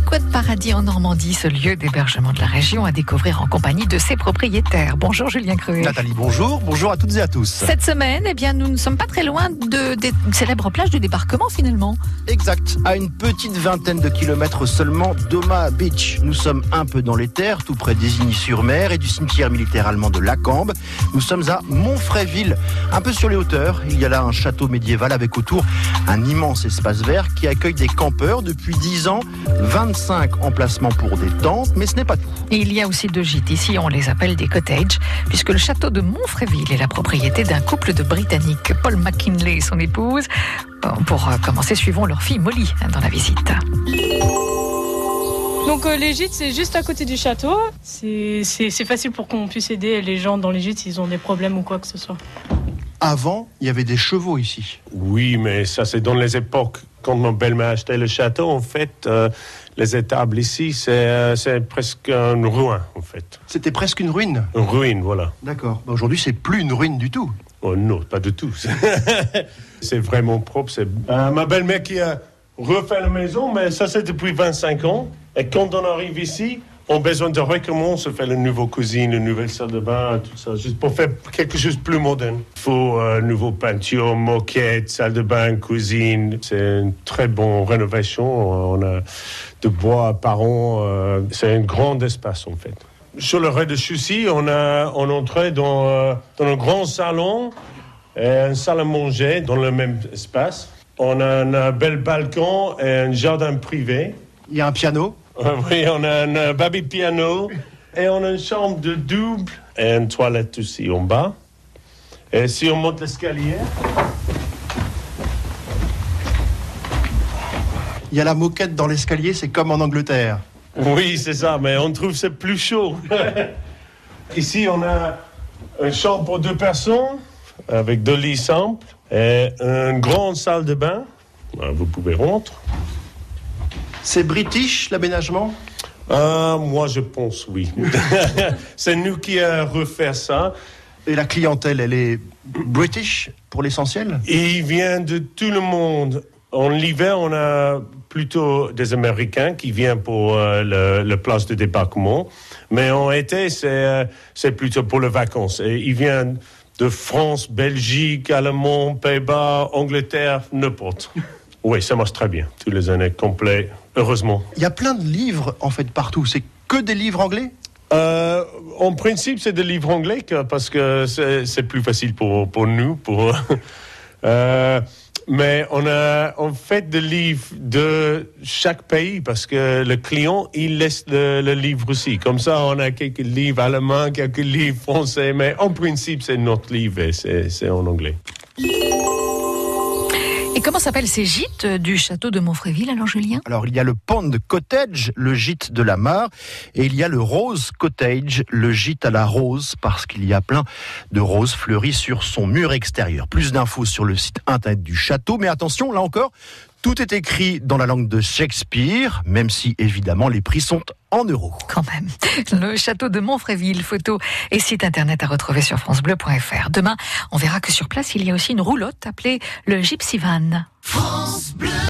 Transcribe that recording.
petit de paradis en Normandie, ce lieu d'hébergement de la région à découvrir en compagnie de ses propriétaires. Bonjour Julien Cruet. Nathalie, bonjour. Bonjour à toutes et à tous. Cette semaine, eh bien, nous ne sommes pas très loin de, des célèbres plages de débarquement finalement. Exact. À une petite vingtaine de kilomètres seulement d'Oma Beach. Nous sommes un peu dans les terres, tout près d'Isigny-sur-Mer et du cimetière militaire allemand de Lacambe. Nous sommes à Montfréville, un peu sur les hauteurs. Il y a là un château médiéval avec autour un immense espace vert qui accueille des campeurs depuis 10 ans. 25 emplacements pour des tentes, mais ce n'est pas tout. Et il y a aussi deux gîtes. Ici, on les appelle des cottages, puisque le château de Montfréville est la propriété d'un couple de Britanniques, Paul McKinley et son épouse. Pour euh, commencer, suivons leur fille Molly hein, dans la visite. Donc euh, les gîtes, c'est juste à côté du château. C'est facile pour qu'on puisse aider les gens dans les gîtes s'ils ont des problèmes ou quoi que ce soit. Avant, il y avait des chevaux ici. Oui, mais ça, c'est dans les époques. Quand mon belle-mère achetait le château, en fait, euh, les étables ici, c'est euh, c'est presque un ruin, en fait. C'était presque une ruine. Une ruine, voilà. D'accord. Bah, Aujourd'hui, c'est plus une ruine du tout. Oh non, pas du tout. c'est vraiment propre. C'est euh, ma belle-mère qui a refait la maison, mais ça, c'est depuis 25 ans. Et quand on arrive ici, on a besoin de recommencer, faire une nouvelle cuisine, une nouvelle salle de bain, tout ça, juste pour faire quelque chose de plus moderne. Il faut euh, nouveau peinture, moquette, salle de bain, cuisine. C'est une très bonne rénovation. On a de bois par an. euh, c'est un grand espace, en fait. Sur le rez-de-chaussée, on a on entrait dans, euh, dans un grand salon et une salle à manger dans le même espace. On a un bel balcon et un jardin privé. Il y a un piano. Oui, on a un euh, baby piano et on a une chambre de double et une toilette aussi en bas. Et si on monte l'escalier, Il y a la moquette dans l'escalier, c'est comme en Angleterre. oui, c'est ça, mais on trouve c'est plus chaud. Ici, on a une chambre pour deux personnes avec deux lits simples et une grande salle de bain. Euh, Vous pouvez rentrer. C'est british, l'aménagement? Ah, moi, je pense oui. c'est nous qui avons refait ça. Et la clientèle, elle est british pour l'essentiel? Il vient de tout le monde. En l'hiver, on a plutôt des Américains qui viennent pour euh, le, le place de débarquement. Mais en été, c'est euh, plutôt pour les vacances. Et ils viennent de France, Belgique, Allemagne, Pays-Bas, Angleterre, n'importe. Oui, ça marche très bien. Tous les années complets, heureusement. Il y a plein de livres, en fait, partout. C'est que des livres anglais? Euh, en principe, c'est des livres anglais parce que c'est plus facile pour, pour nous. Pour, euh, mais on a en fait des livres de chaque pays parce que le client, il laisse le, le livre aussi. Comme ça, on a quelques livres allemands, quelques livres français, mais en principe, c'est notre livre et c'est en anglais. Comment s'appellent ces gîtes euh, du château de Montfréville alors Julien? Alors, il y a le Pond Cottage, le gîte de la mare, et il y a le Rose Cottage, le gîte à la rose, parce qu'il y a plein de roses fleuries sur son mur extérieur. Plus d'infos sur le site internet du château, mais attention, là encore, tout est écrit dans la langue de Shakespeare, même si évidemment les prix sont en euros. Quand même. Le château de Montfréville, photo et site internet à retrouver sur francebleu.fr. Demain, on verra que sur place, il y a aussi une roulotte appelée le Gypsy Van.